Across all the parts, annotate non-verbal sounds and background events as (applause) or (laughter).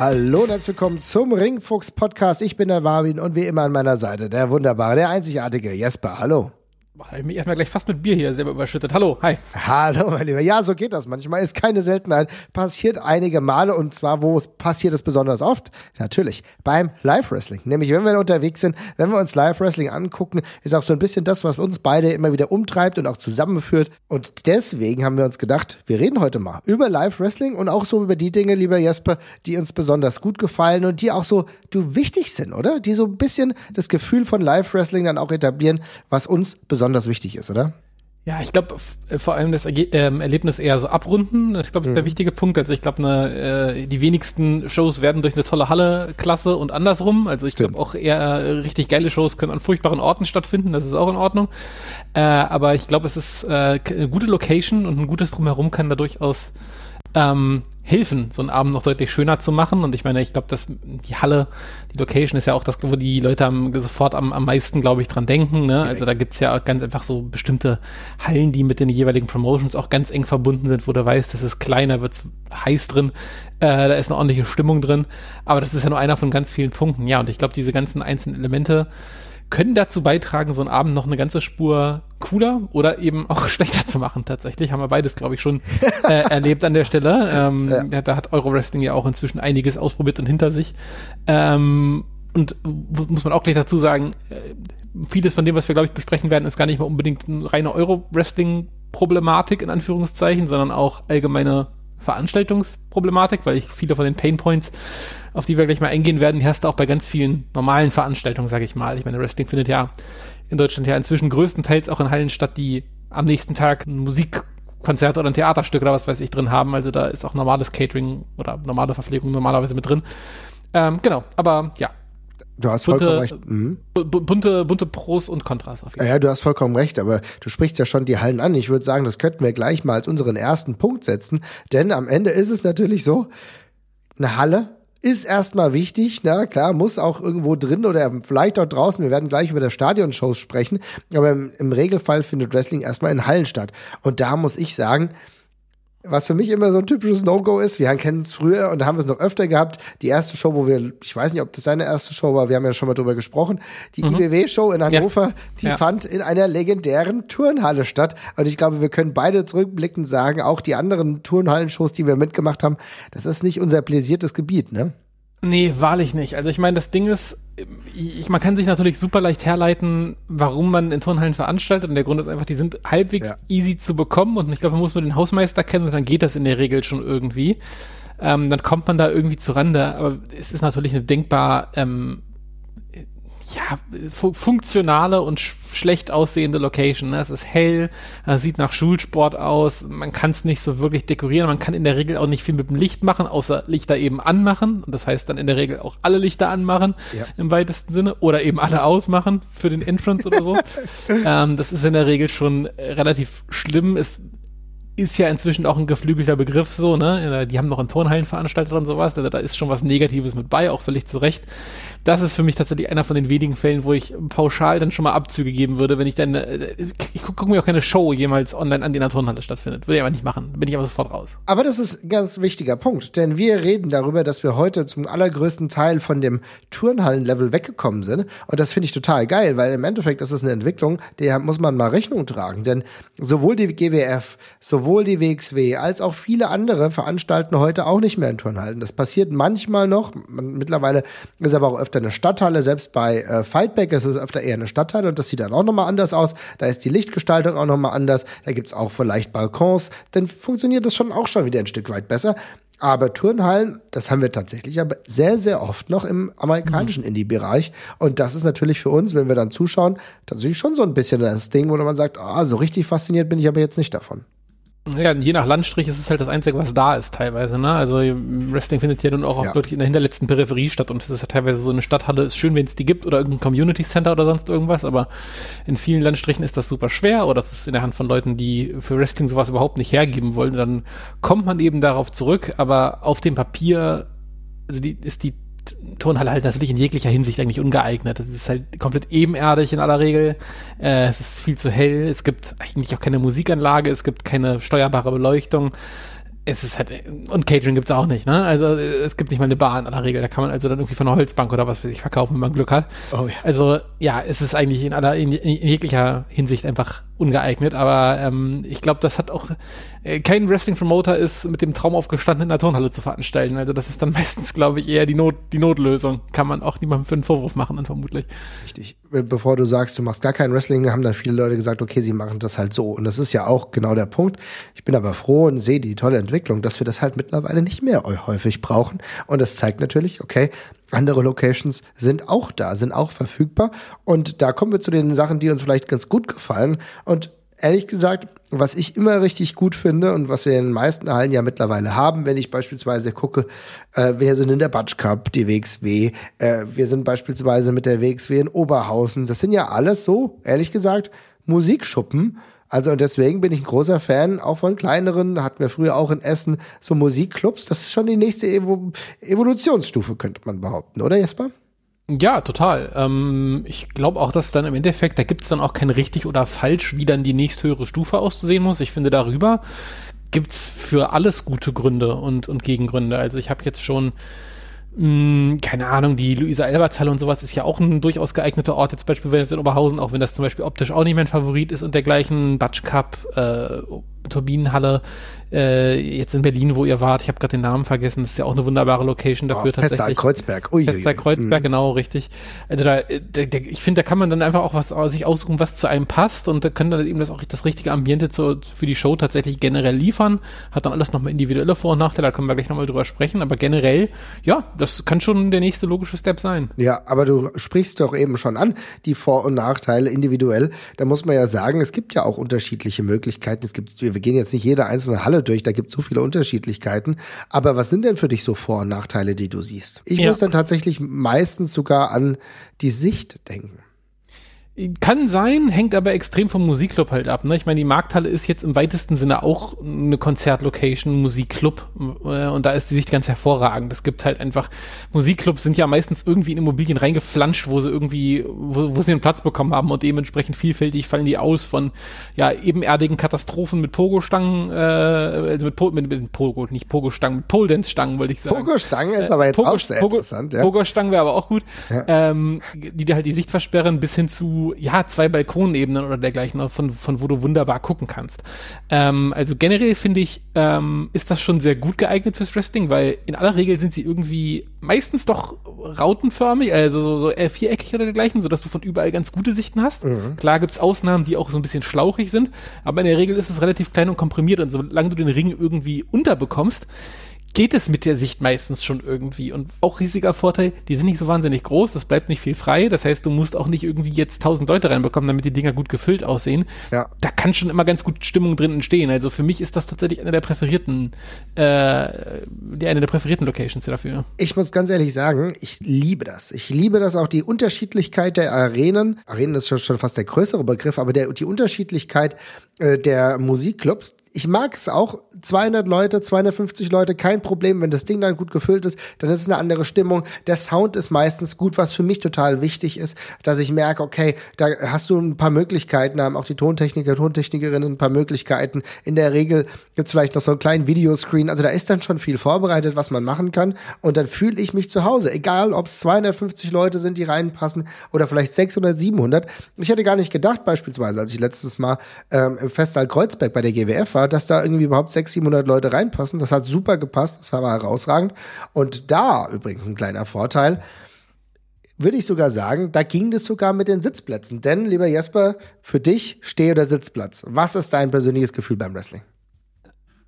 Hallo und herzlich willkommen zum Ringfuchs Podcast. Ich bin der Marvin und wie immer an meiner Seite der wunderbare, der einzigartige Jesper. Hallo. Ich mich erstmal gleich fast mit Bier hier selber überschüttet. Hallo, hi. Hallo, mein Lieber. Ja, so geht das manchmal. Ist keine Seltenheit. Passiert einige Male und zwar, wo passiert es besonders oft? Natürlich beim Live-Wrestling. Nämlich, wenn wir unterwegs sind, wenn wir uns Live-Wrestling angucken, ist auch so ein bisschen das, was uns beide immer wieder umtreibt und auch zusammenführt. Und deswegen haben wir uns gedacht, wir reden heute mal über Live-Wrestling und auch so über die Dinge, lieber Jesper, die uns besonders gut gefallen und die auch so, du, wichtig sind, oder? Die so ein bisschen das Gefühl von Live-Wrestling dann auch etablieren, was uns besonders besonders wichtig ist, oder? Ja, ich glaube äh, vor allem das Erge ähm, Erlebnis eher so abrunden. Ich glaube, das ist mhm. der wichtige Punkt. Also ich glaube, äh, die wenigsten Shows werden durch eine tolle Halle klasse und andersrum. Also ich glaube auch eher äh, richtig geile Shows können an furchtbaren Orten stattfinden. Das ist auch in Ordnung. Äh, aber ich glaube, es ist äh, eine gute Location und ein gutes Drumherum kann da durchaus ähm, helfen, so einen Abend noch deutlich schöner zu machen. Und ich meine, ich glaube, dass die Halle, die Location ist ja auch das, wo die Leute am, sofort am, am meisten, glaube ich, dran denken. Ne? Also da gibt's ja auch ganz einfach so bestimmte Hallen, die mit den jeweiligen Promotions auch ganz eng verbunden sind, wo du weißt, das ist kleiner, wird's heiß drin, äh, da ist eine ordentliche Stimmung drin. Aber das ist ja nur einer von ganz vielen Punkten. Ja, und ich glaube, diese ganzen einzelnen Elemente, können dazu beitragen, so einen Abend noch eine ganze Spur cooler oder eben auch (laughs) schlechter zu machen. Tatsächlich haben wir beides, glaube ich, schon äh, (laughs) erlebt an der Stelle. Ähm, ja. Da hat Eurowrestling ja auch inzwischen einiges ausprobiert und hinter sich. Ähm, und muss man auch gleich dazu sagen, äh, vieles von dem, was wir, glaube ich, besprechen werden, ist gar nicht mal unbedingt eine reine Euro-Wrestling-Problematik in Anführungszeichen, sondern auch allgemeine Veranstaltungsproblematik, weil ich viele von den Painpoints auf die wir gleich mal eingehen werden, die hast du auch bei ganz vielen normalen Veranstaltungen, sage ich mal. Ich meine, Wrestling findet ja in Deutschland ja inzwischen größtenteils auch in Hallen statt, die am nächsten Tag ein Musikkonzert oder ein Theaterstück oder was weiß ich drin haben. Also da ist auch normales Catering oder normale Verpflegung normalerweise mit drin. Ähm, genau, aber ja. Du hast bunte, vollkommen recht. Mhm. Bunte, bunte Pros und Kontras auf jeden Fall. Ja, du hast vollkommen recht, aber du sprichst ja schon die Hallen an. Ich würde sagen, das könnten wir gleich mal als unseren ersten Punkt setzen, denn am Ende ist es natürlich so, eine Halle ist erstmal wichtig, na klar, muss auch irgendwo drin oder vielleicht auch draußen. Wir werden gleich über das Stadionshows sprechen, aber im, im Regelfall findet Wrestling erstmal in Hallen statt. Und da muss ich sagen, was für mich immer so ein typisches No-Go ist, wir kennen es früher und da haben wir es noch öfter gehabt, die erste Show, wo wir, ich weiß nicht, ob das seine erste Show war, wir haben ja schon mal drüber gesprochen, die mhm. IBW-Show in Hannover, ja. die ja. fand in einer legendären Turnhalle statt und ich glaube, wir können beide zurückblickend sagen, auch die anderen Turnhallen-Shows, die wir mitgemacht haben, das ist nicht unser pläsiertes Gebiet, ne? Nee, wahrlich nicht. Also ich meine, das Ding ist, ich, man kann sich natürlich super leicht herleiten, warum man in Turnhallen veranstaltet. Und der Grund ist einfach, die sind halbwegs ja. easy zu bekommen. Und ich glaube, man muss nur den Hausmeister kennen und dann geht das in der Regel schon irgendwie. Ähm, dann kommt man da irgendwie zu Rande. Aber es ist natürlich eine denkbar ähm, ja, fu funktionale und sch schlecht aussehende Location. Ne? Es ist hell, es sieht nach Schulsport aus, man kann es nicht so wirklich dekorieren, man kann in der Regel auch nicht viel mit dem Licht machen, außer Lichter eben anmachen. Und das heißt dann in der Regel auch alle Lichter anmachen, ja. im weitesten Sinne, oder eben alle ausmachen für den Entrance oder so. (laughs) ähm, das ist in der Regel schon relativ schlimm. Es ist ja inzwischen auch ein geflügelter Begriff so, ne? Die haben noch einen Turnhallen veranstaltet und sowas, also da ist schon was Negatives mit bei, auch völlig zu Recht das ist für mich tatsächlich einer von den wenigen Fällen, wo ich pauschal dann schon mal Abzüge geben würde, wenn ich dann, äh, ich gucke guck mir auch keine Show jemals online an, die in der Turnhalle stattfindet. Würde ich aber nicht machen. Bin ich aber sofort raus. Aber das ist ein ganz wichtiger Punkt, denn wir reden darüber, dass wir heute zum allergrößten Teil von dem Turnhallen-Level weggekommen sind. Und das finde ich total geil, weil im Endeffekt ist es eine Entwicklung, der muss man mal Rechnung tragen. Denn sowohl die GWF, sowohl die WXW, als auch viele andere veranstalten heute auch nicht mehr in Turnhallen. Das passiert manchmal noch. Mittlerweile ist aber auch öfter eine Stadthalle. Selbst bei äh, Fightback ist es öfter eher eine Stadthalle und das sieht dann auch nochmal anders aus. Da ist die Lichtgestaltung auch nochmal anders. Da gibt's auch vielleicht Balkons. Dann funktioniert das schon auch schon wieder ein Stück weit besser. Aber Turnhallen, das haben wir tatsächlich aber sehr, sehr oft noch im amerikanischen mhm. Indie-Bereich. Und das ist natürlich für uns, wenn wir dann zuschauen, tatsächlich schon so ein bisschen das Ding, wo man sagt, ah, so richtig fasziniert bin ich aber jetzt nicht davon. Ja, je nach Landstrich ist es halt das Einzige, was da ist teilweise. Ne? Also Wrestling findet ja nun auch, ja. auch wirklich in der hinterletzten Peripherie statt und es ist ja teilweise so eine Stadthalle, ist schön, wenn es die gibt oder irgendein Community Center oder sonst irgendwas, aber in vielen Landstrichen ist das super schwer oder das ist in der Hand von Leuten, die für Wrestling sowas überhaupt nicht hergeben wollen. Dann kommt man eben darauf zurück, aber auf dem Papier also die, ist die Turnhalle halt natürlich in jeglicher Hinsicht eigentlich ungeeignet. Es ist halt komplett ebenerdig in aller Regel. Äh, es ist viel zu hell. Es gibt eigentlich auch keine Musikanlage. Es gibt keine steuerbare Beleuchtung. es ist halt, und Catering gibt's auch nicht, ne? Also es gibt nicht mal eine Bar in aller Regel. Da kann man also dann irgendwie von einer Holzbank oder was für sich verkaufen, wenn man Glück hat. Oh, ja. Also ja, es ist eigentlich in aller, in, in jeglicher Hinsicht einfach ungeeignet, aber ähm, ich glaube, das hat auch äh, kein Wrestling-Promoter ist mit dem Traum aufgestanden, in der Turnhalle zu veranstalten. Also das ist dann (laughs) meistens, glaube ich, eher die Not, die Notlösung. Kann man auch niemandem für einen Vorwurf machen, dann vermutlich. Richtig. Bevor du sagst, du machst gar kein Wrestling, haben dann viele Leute gesagt, okay, sie machen das halt so. Und das ist ja auch genau der Punkt. Ich bin aber froh und sehe die tolle Entwicklung, dass wir das halt mittlerweile nicht mehr häufig brauchen. Und das zeigt natürlich, okay, andere Locations sind auch da, sind auch verfügbar. Und da kommen wir zu den Sachen, die uns vielleicht ganz gut gefallen. Und ehrlich gesagt, was ich immer richtig gut finde und was wir in den meisten Hallen ja mittlerweile haben, wenn ich beispielsweise gucke, äh, wir sind in der Batsch Cup, die WXW, äh, wir sind beispielsweise mit der WXW in Oberhausen. Das sind ja alles so, ehrlich gesagt, Musikschuppen. Also und deswegen bin ich ein großer Fan auch von kleineren, hatten wir früher auch in Essen so Musikclubs. Das ist schon die nächste Evo Evolutionsstufe, könnte man behaupten, oder Jesper? Ja, total. Ähm, ich glaube auch, dass dann im Endeffekt, da gibt es dann auch kein richtig oder falsch, wie dann die nächsthöhere Stufe auszusehen muss. Ich finde, darüber gibt's für alles gute Gründe und, und Gegengründe. Also ich habe jetzt schon mh, hm, keine Ahnung, die Luisa Elbertshalle und sowas ist ja auch ein durchaus geeigneter Ort, jetzt beispielsweise in Oberhausen, auch wenn das zum Beispiel optisch auch nicht mein Favorit ist und dergleichen. Batsch Cup, äh, Turbinenhalle, äh, jetzt in Berlin, wo ihr wart, ich habe gerade den Namen vergessen, das ist ja auch eine wunderbare Location dafür oh, tatsächlich. Kreuzberg. Ui, Festsaal Kreuzberg, mhm. genau, richtig. Also da, der, der, ich finde, da kann man dann einfach auch was sich aussuchen, was zu einem passt und da können dann eben das auch das richtige Ambiente zu, für die Show tatsächlich generell liefern. Hat dann alles nochmal individuelle Vor- und Nachteile, da können wir gleich nochmal drüber sprechen, aber generell, ja, das kann schon der nächste logische Step sein. Ja, aber du sprichst doch eben schon an, die Vor- und Nachteile individuell. Da muss man ja sagen, es gibt ja auch unterschiedliche Möglichkeiten. Es gibt, wir gehen jetzt nicht jede einzelne Halle durch, da gibt es so viele Unterschiedlichkeiten. Aber was sind denn für dich so Vor- und Nachteile, die du siehst? Ich ja. muss dann tatsächlich meistens sogar an die Sicht denken. Kann sein, hängt aber extrem vom Musikclub halt ab. Ne? Ich meine, die Markthalle ist jetzt im weitesten Sinne auch eine Konzertlocation, Musikclub. Äh, und da ist die Sicht ganz hervorragend. Es gibt halt einfach, Musikclubs sind ja meistens irgendwie in Immobilien reingeflanscht, wo sie irgendwie, wo, wo sie einen Platz bekommen haben und dementsprechend vielfältig fallen die aus von ja ebenerdigen Katastrophen mit Pogo-Stangen, äh, also mit, po, mit, mit Pogo, nicht Pogo-Stangen, mit Pole-Dance-Stangen, wollte ich sagen. Pogo-Stangen ist aber jetzt Pogo, auch sehr Pogo, interessant, ja. Pogo-Stangen wäre aber auch gut, ja. ähm, die dir halt die Sicht versperren bis hin zu ja, zwei Balkonebenen oder dergleichen, von, von wo du wunderbar gucken kannst. Ähm, also generell finde ich, ähm, ist das schon sehr gut geeignet fürs Wrestling, weil in aller Regel sind sie irgendwie meistens doch rautenförmig, also so, so eher viereckig oder dergleichen, sodass du von überall ganz gute Sichten hast. Mhm. Klar gibt's Ausnahmen, die auch so ein bisschen schlauchig sind, aber in der Regel ist es relativ klein und komprimiert und solange du den Ring irgendwie unterbekommst, geht es mit der Sicht meistens schon irgendwie. Und auch riesiger Vorteil, die sind nicht so wahnsinnig groß, das bleibt nicht viel frei. Das heißt, du musst auch nicht irgendwie jetzt tausend Leute reinbekommen, damit die Dinger gut gefüllt aussehen. Ja. Da kann schon immer ganz gut Stimmung drin entstehen. Also für mich ist das tatsächlich eine der präferierten, äh, eine der präferierten Locations dafür. Ich muss ganz ehrlich sagen, ich liebe das. Ich liebe das auch, die Unterschiedlichkeit der Arenen. Arenen ist schon, schon fast der größere Begriff, aber der, die Unterschiedlichkeit äh, der Musikclubs, ich mag es auch, 200 Leute, 250 Leute, kein Problem, wenn das Ding dann gut gefüllt ist, dann ist es eine andere Stimmung. Der Sound ist meistens gut, was für mich total wichtig ist, dass ich merke, okay, da hast du ein paar Möglichkeiten, haben auch die Tontechniker, Tontechnikerinnen ein paar Möglichkeiten. In der Regel gibt's vielleicht noch so einen kleinen Videoscreen, also da ist dann schon viel vorbereitet, was man machen kann und dann fühle ich mich zu Hause, egal ob es 250 Leute sind, die reinpassen oder vielleicht 600, 700. Ich hätte gar nicht gedacht, beispielsweise, als ich letztes Mal ähm, im Festsaal Kreuzberg bei der GWF war, dass da irgendwie überhaupt 600, 700 Leute reinpassen. Das hat super gepasst, das war aber herausragend. Und da übrigens ein kleiner Vorteil, würde ich sogar sagen, da ging es sogar mit den Sitzplätzen. Denn, lieber Jesper, für dich Steh- oder Sitzplatz. Was ist dein persönliches Gefühl beim Wrestling?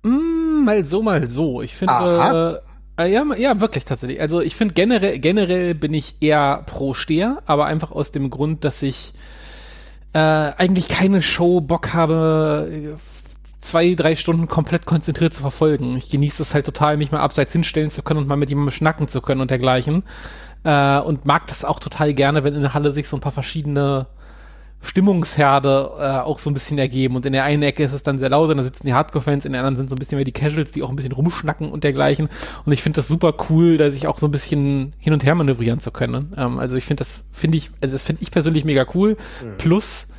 Mm, mal so, mal so. Ich finde, äh, ja, ja, wirklich tatsächlich. Also ich finde generell, generell bin ich eher pro Steher, aber einfach aus dem Grund, dass ich äh, eigentlich keine Show Bock habe, zwei, drei Stunden komplett konzentriert zu verfolgen. Ich genieße es halt total, mich mal abseits hinstellen zu können und mal mit jemandem schnacken zu können und dergleichen. Äh, und mag das auch total gerne, wenn in der Halle sich so ein paar verschiedene Stimmungsherde äh, auch so ein bisschen ergeben. Und in der einen Ecke ist es dann sehr laut, und dann sitzen die Hardcore-Fans, in der anderen sind so ein bisschen mehr die Casuals, die auch ein bisschen rumschnacken und dergleichen. Und ich finde das super cool, da sich auch so ein bisschen hin und her manövrieren zu können. Ähm, also ich finde das, finde ich, also das finde ich persönlich mega cool. Mhm. Plus,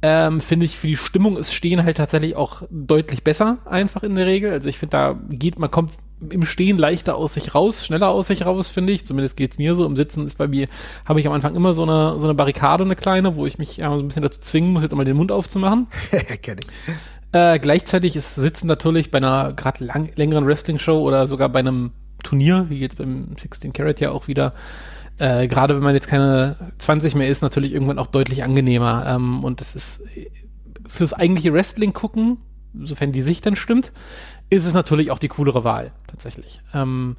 ähm, finde ich, für die Stimmung ist Stehen halt tatsächlich auch deutlich besser, einfach in der Regel. Also ich finde, da geht, man kommt im Stehen leichter aus sich raus, schneller aus sich raus, finde ich. Zumindest geht's mir so. Im Sitzen ist bei mir, habe ich am Anfang immer so eine, so eine Barrikade, eine kleine, wo ich mich ja, so ein bisschen dazu zwingen muss, jetzt mal den Mund aufzumachen. (laughs) Kenn ich. Äh, gleichzeitig ist Sitzen natürlich bei einer gerade längeren Wrestling-Show oder sogar bei einem Turnier, wie jetzt beim 16 Carat ja auch wieder, äh, gerade wenn man jetzt keine 20 mehr ist, natürlich irgendwann auch deutlich angenehmer. Ähm, und das ist fürs eigentliche Wrestling gucken, sofern die Sicht dann stimmt, ist es natürlich auch die coolere Wahl, tatsächlich. Ähm,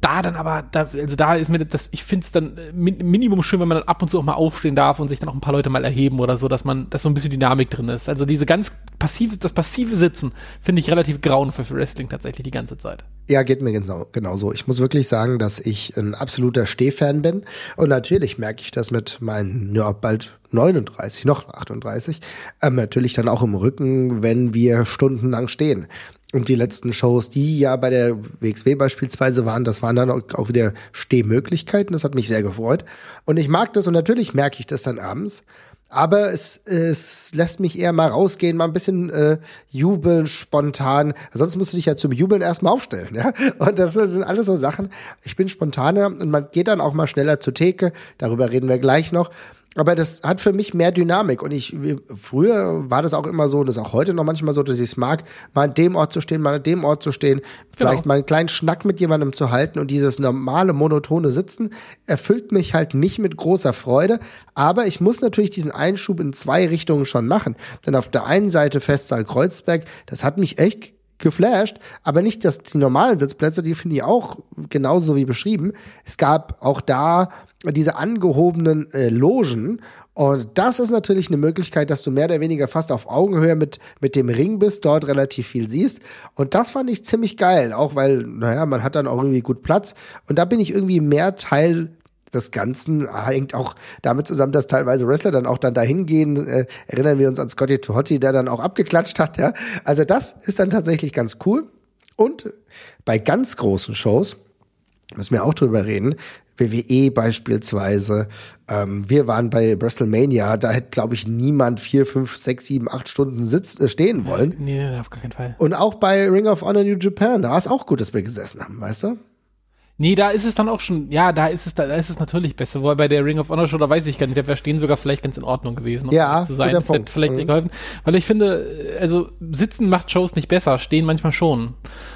da dann aber, da, also da ist mir das, ich finde es dann äh, Minimum schön, wenn man dann ab und zu auch mal aufstehen darf und sich dann auch ein paar Leute mal erheben oder so, dass man, dass so ein bisschen Dynamik drin ist. Also diese ganz passive, das passive Sitzen finde ich relativ grauenvoll für Wrestling tatsächlich die ganze Zeit. Ja, geht mir genau, genauso. Ich muss wirklich sagen, dass ich ein absoluter Stehfan bin. Und natürlich merke ich das mit meinen, ja, bald 39, noch 38, ähm, natürlich dann auch im Rücken, wenn wir stundenlang stehen. Und die letzten Shows, die ja bei der WXW beispielsweise waren, das waren dann auch wieder Stehmöglichkeiten. Das hat mich sehr gefreut. Und ich mag das und natürlich merke ich das dann abends. Aber es, es lässt mich eher mal rausgehen, mal ein bisschen äh, jubeln, spontan. Sonst musst du dich ja zum Jubeln erstmal aufstellen, ja. Und das sind alles so Sachen. Ich bin spontaner und man geht dann auch mal schneller zur Theke. Darüber reden wir gleich noch aber das hat für mich mehr Dynamik. Und ich, früher war das auch immer so, und das ist auch heute noch manchmal so, dass ich es mag, mal an dem Ort zu stehen, mal an dem Ort zu stehen, vielleicht genau. mal einen kleinen Schnack mit jemandem zu halten und dieses normale, monotone Sitzen erfüllt mich halt nicht mit großer Freude. Aber ich muss natürlich diesen Einschub in zwei Richtungen schon machen. Denn auf der einen Seite Festsaal Kreuzberg, das hat mich echt geflasht, aber nicht, dass die normalen Sitzplätze, die finde ich auch genauso wie beschrieben. Es gab auch da diese angehobenen äh, Logen und das ist natürlich eine Möglichkeit, dass du mehr oder weniger fast auf Augenhöhe mit, mit dem Ring bist, dort relativ viel siehst. Und das fand ich ziemlich geil, auch weil, naja, man hat dann auch irgendwie gut Platz. Und da bin ich irgendwie mehr Teil des Ganzen hängt auch damit zusammen, dass teilweise Wrestler dann auch dann dahin gehen. Äh, erinnern wir uns an Scotty Tohotti, der dann auch abgeklatscht hat. Ja, also das ist dann tatsächlich ganz cool. Und bei ganz großen Shows müssen wir auch drüber reden. WWE beispielsweise. Ähm, wir waren bei WrestleMania, da hätte, glaube ich, niemand vier, fünf, sechs, sieben, acht Stunden sitz, äh, stehen wollen. Nee, nee, auf gar keinen Fall. Und auch bei Ring of Honor New Japan, da war es auch gut, dass wir gesessen haben, weißt du? Nee, da ist es dann auch schon, ja, da ist es, da ist es natürlich besser. Wobei bei der Ring of Honor Show, da weiß ich gar nicht, der Verstehen sogar vielleicht ganz in Ordnung gewesen. Um ja, zu sein. Das hätte vielleicht mhm. geholfen. Weil ich finde, also Sitzen macht Shows nicht besser, Stehen manchmal schon.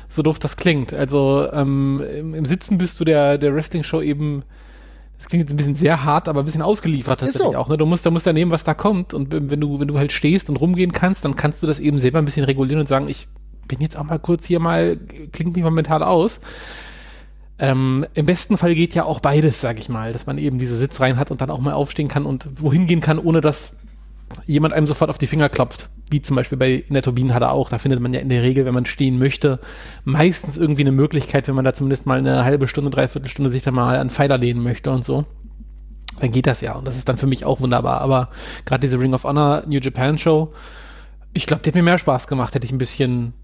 So doof das klingt. Also ähm, im, im Sitzen bist du der, der Wrestling-Show eben, das klingt jetzt ein bisschen sehr hart, aber ein bisschen ausgeliefert tatsächlich so. auch. Ne? Du musst, da musst ja nehmen, was da kommt. Und wenn du, wenn du halt stehst und rumgehen kannst, dann kannst du das eben selber ein bisschen regulieren und sagen, ich bin jetzt auch mal kurz hier mal, klingt mich momentan aus. Ähm, Im besten Fall geht ja auch beides, sag ich mal, dass man eben diese Sitzreihen hat und dann auch mal aufstehen kann und wohin gehen kann, ohne dass jemand einem sofort auf die Finger klopft. Wie zum Beispiel bei in der Turbinen hat er auch. Da findet man ja in der Regel, wenn man stehen möchte, meistens irgendwie eine Möglichkeit, wenn man da zumindest mal eine halbe Stunde, dreiviertel Stunde sich da mal an Pfeiler lehnen möchte und so. Dann geht das ja. Und das ist dann für mich auch wunderbar. Aber gerade diese Ring of Honor New Japan Show, ich glaube, die hat mir mehr Spaß gemacht, hätte ich ein bisschen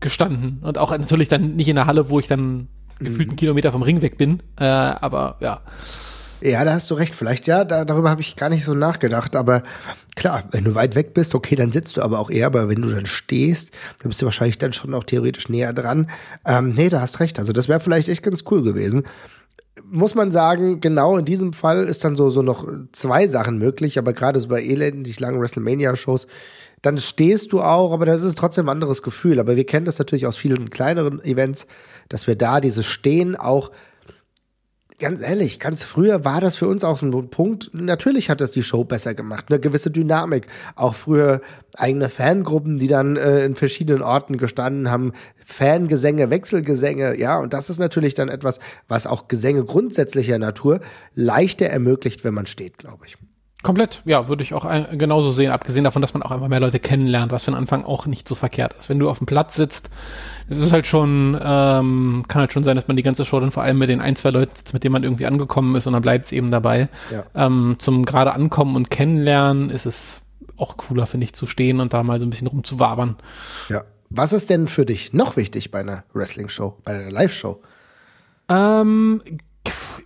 gestanden. Und auch natürlich dann nicht in der Halle, wo ich dann gefühlt einen Kilometer vom Ring weg bin. Äh, aber ja. Ja, da hast du recht. Vielleicht ja, da, darüber habe ich gar nicht so nachgedacht. Aber klar, wenn du weit weg bist, okay, dann sitzt du aber auch eher. Aber wenn du dann stehst, dann bist du wahrscheinlich dann schon auch theoretisch näher dran. Ähm, nee, da hast recht. Also das wäre vielleicht echt ganz cool gewesen. Muss man sagen, genau in diesem Fall ist dann so, so noch zwei Sachen möglich. Aber gerade so bei elendig langen WrestleMania-Shows, dann stehst du auch, aber das ist trotzdem ein anderes Gefühl. Aber wir kennen das natürlich aus vielen kleineren Events dass wir da dieses Stehen auch ganz ehrlich, ganz früher war das für uns auch ein Punkt. Natürlich hat das die Show besser gemacht, eine gewisse Dynamik. Auch früher eigene Fangruppen, die dann äh, in verschiedenen Orten gestanden haben, Fangesänge, Wechselgesänge, ja, und das ist natürlich dann etwas, was auch Gesänge grundsätzlicher Natur leichter ermöglicht, wenn man steht, glaube ich. Komplett, ja, würde ich auch ein, genauso sehen, abgesehen davon, dass man auch einfach mehr Leute kennenlernt, was für den Anfang auch nicht so verkehrt ist. Wenn du auf dem Platz sitzt, es ist halt schon, ähm, kann halt schon sein, dass man die ganze Show dann vor allem mit den ein, zwei Leuten sitzt, mit denen man irgendwie angekommen ist und dann bleibt es eben dabei. Ja. Ähm, zum gerade Ankommen und Kennenlernen ist es auch cooler, finde ich, zu stehen und da mal so ein bisschen rumzuwabern. Ja. Was ist denn für dich noch wichtig bei einer Wrestling-Show, bei einer Live-Show? Ähm,